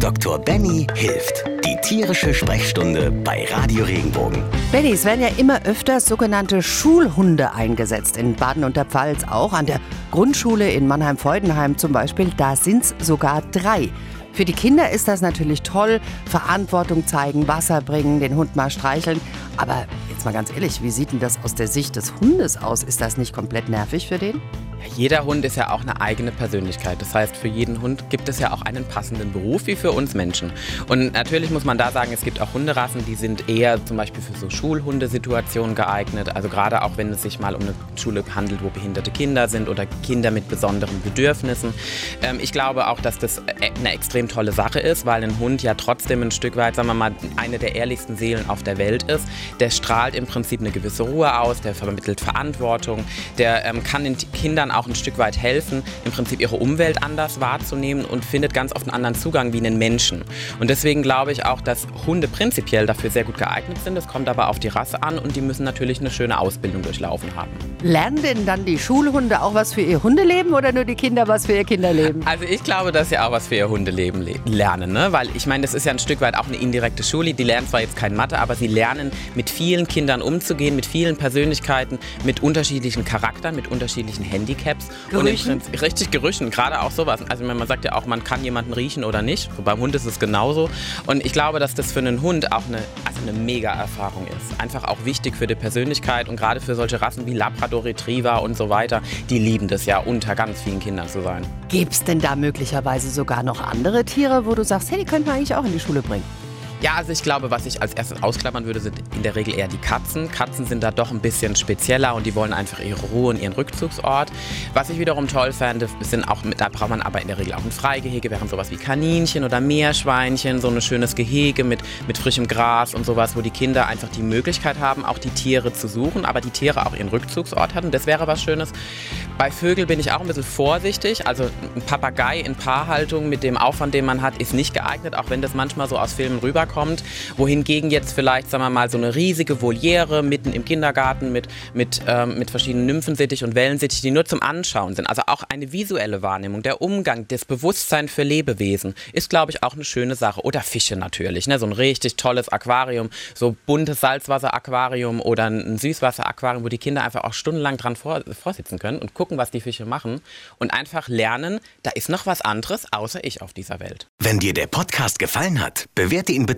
Dr. Benny hilft. Die tierische Sprechstunde bei Radio Regenbogen. Benny, es werden ja immer öfter sogenannte Schulhunde eingesetzt. In Baden und der Pfalz auch. An der Grundschule in Mannheim-Feudenheim zum Beispiel, da sind es sogar drei. Für die Kinder ist das natürlich toll. Verantwortung zeigen, Wasser bringen, den Hund mal streicheln. Aber jetzt mal ganz ehrlich, wie sieht denn das aus der Sicht des Hundes aus? Ist das nicht komplett nervig für den? Jeder Hund ist ja auch eine eigene Persönlichkeit. Das heißt, für jeden Hund gibt es ja auch einen passenden Beruf wie für uns Menschen. Und natürlich muss man da sagen, es gibt auch Hunderassen, die sind eher zum Beispiel für so Schulhundesituationen geeignet. Also gerade auch wenn es sich mal um eine Schule handelt, wo behinderte Kinder sind oder Kinder mit besonderen Bedürfnissen. Ähm, ich glaube auch, dass das äh, eine extrem tolle Sache ist, weil ein Hund ja trotzdem ein Stück weit, sagen wir mal, eine der ehrlichsten Seelen auf der Welt ist. Der strahlt im Prinzip eine gewisse Ruhe aus, der vermittelt Verantwortung, der ähm, kann den Kindern Kindern auch ein Stück weit helfen, im Prinzip ihre Umwelt anders wahrzunehmen und findet ganz oft einen anderen Zugang wie einen Menschen. Und deswegen glaube ich auch, dass Hunde prinzipiell dafür sehr gut geeignet sind. Es kommt aber auf die Rasse an und die müssen natürlich eine schöne Ausbildung durchlaufen haben. Lernen denn dann die Schulhunde auch was für ihr Hundeleben oder nur die Kinder was für ihr Kinderleben? Also ich glaube, dass sie auch was für ihr Hundeleben lernen, ne? weil ich meine, das ist ja ein Stück weit auch eine indirekte Schule. Die lernen zwar jetzt kein Mathe, aber sie lernen mit vielen Kindern umzugehen, mit vielen Persönlichkeiten, mit unterschiedlichen Charakteren, mit unterschiedlichen Handicaps. Handicaps. Gerüchen? Und im, richtig Gerüchen, gerade auch sowas. Also man sagt ja auch, man kann jemanden riechen oder nicht. So, beim Hund ist es genauso. Und ich glaube, dass das für einen Hund auch eine, also eine mega Erfahrung ist. Einfach auch wichtig für die Persönlichkeit und gerade für solche Rassen wie Labrador Retriever und so weiter, die lieben das ja, unter ganz vielen Kindern zu sein. Gibt es denn da möglicherweise sogar noch andere Tiere, wo du sagst, hey, die könnten wir eigentlich auch in die Schule bringen? Ja, also ich glaube, was ich als erstes ausklammern würde, sind in der Regel eher die Katzen. Katzen sind da doch ein bisschen spezieller und die wollen einfach ihre Ruhe und ihren Rückzugsort. Was ich wiederum toll fände, sind auch, da braucht man aber in der Regel auch ein Freigehege, während sowas wie Kaninchen oder Meerschweinchen, so ein schönes Gehege mit, mit frischem Gras und sowas, wo die Kinder einfach die Möglichkeit haben, auch die Tiere zu suchen, aber die Tiere auch ihren Rückzugsort hatten. Das wäre was Schönes. Bei Vögeln bin ich auch ein bisschen vorsichtig. Also ein Papagei in Paarhaltung mit dem Aufwand, den man hat, ist nicht geeignet, auch wenn das manchmal so aus Filmen rüber kommt. Wohingegen jetzt vielleicht, sagen wir mal, so eine riesige Voliere mitten im Kindergarten mit, mit, ähm, mit verschiedenen Nymphensittich und Wellensittich, die nur zum Anschauen sind. Also auch eine visuelle Wahrnehmung, der Umgang, das Bewusstsein für Lebewesen ist, glaube ich, auch eine schöne Sache. Oder Fische natürlich, ne? so ein richtig tolles Aquarium, so buntes Salzwasser-Aquarium oder ein Süßwasser-Aquarium, wo die Kinder einfach auch stundenlang dran vor, vorsitzen können und gucken, was die Fische machen und einfach lernen, da ist noch was anderes außer ich auf dieser Welt. Wenn dir der Podcast gefallen hat, bewerte ihn bitte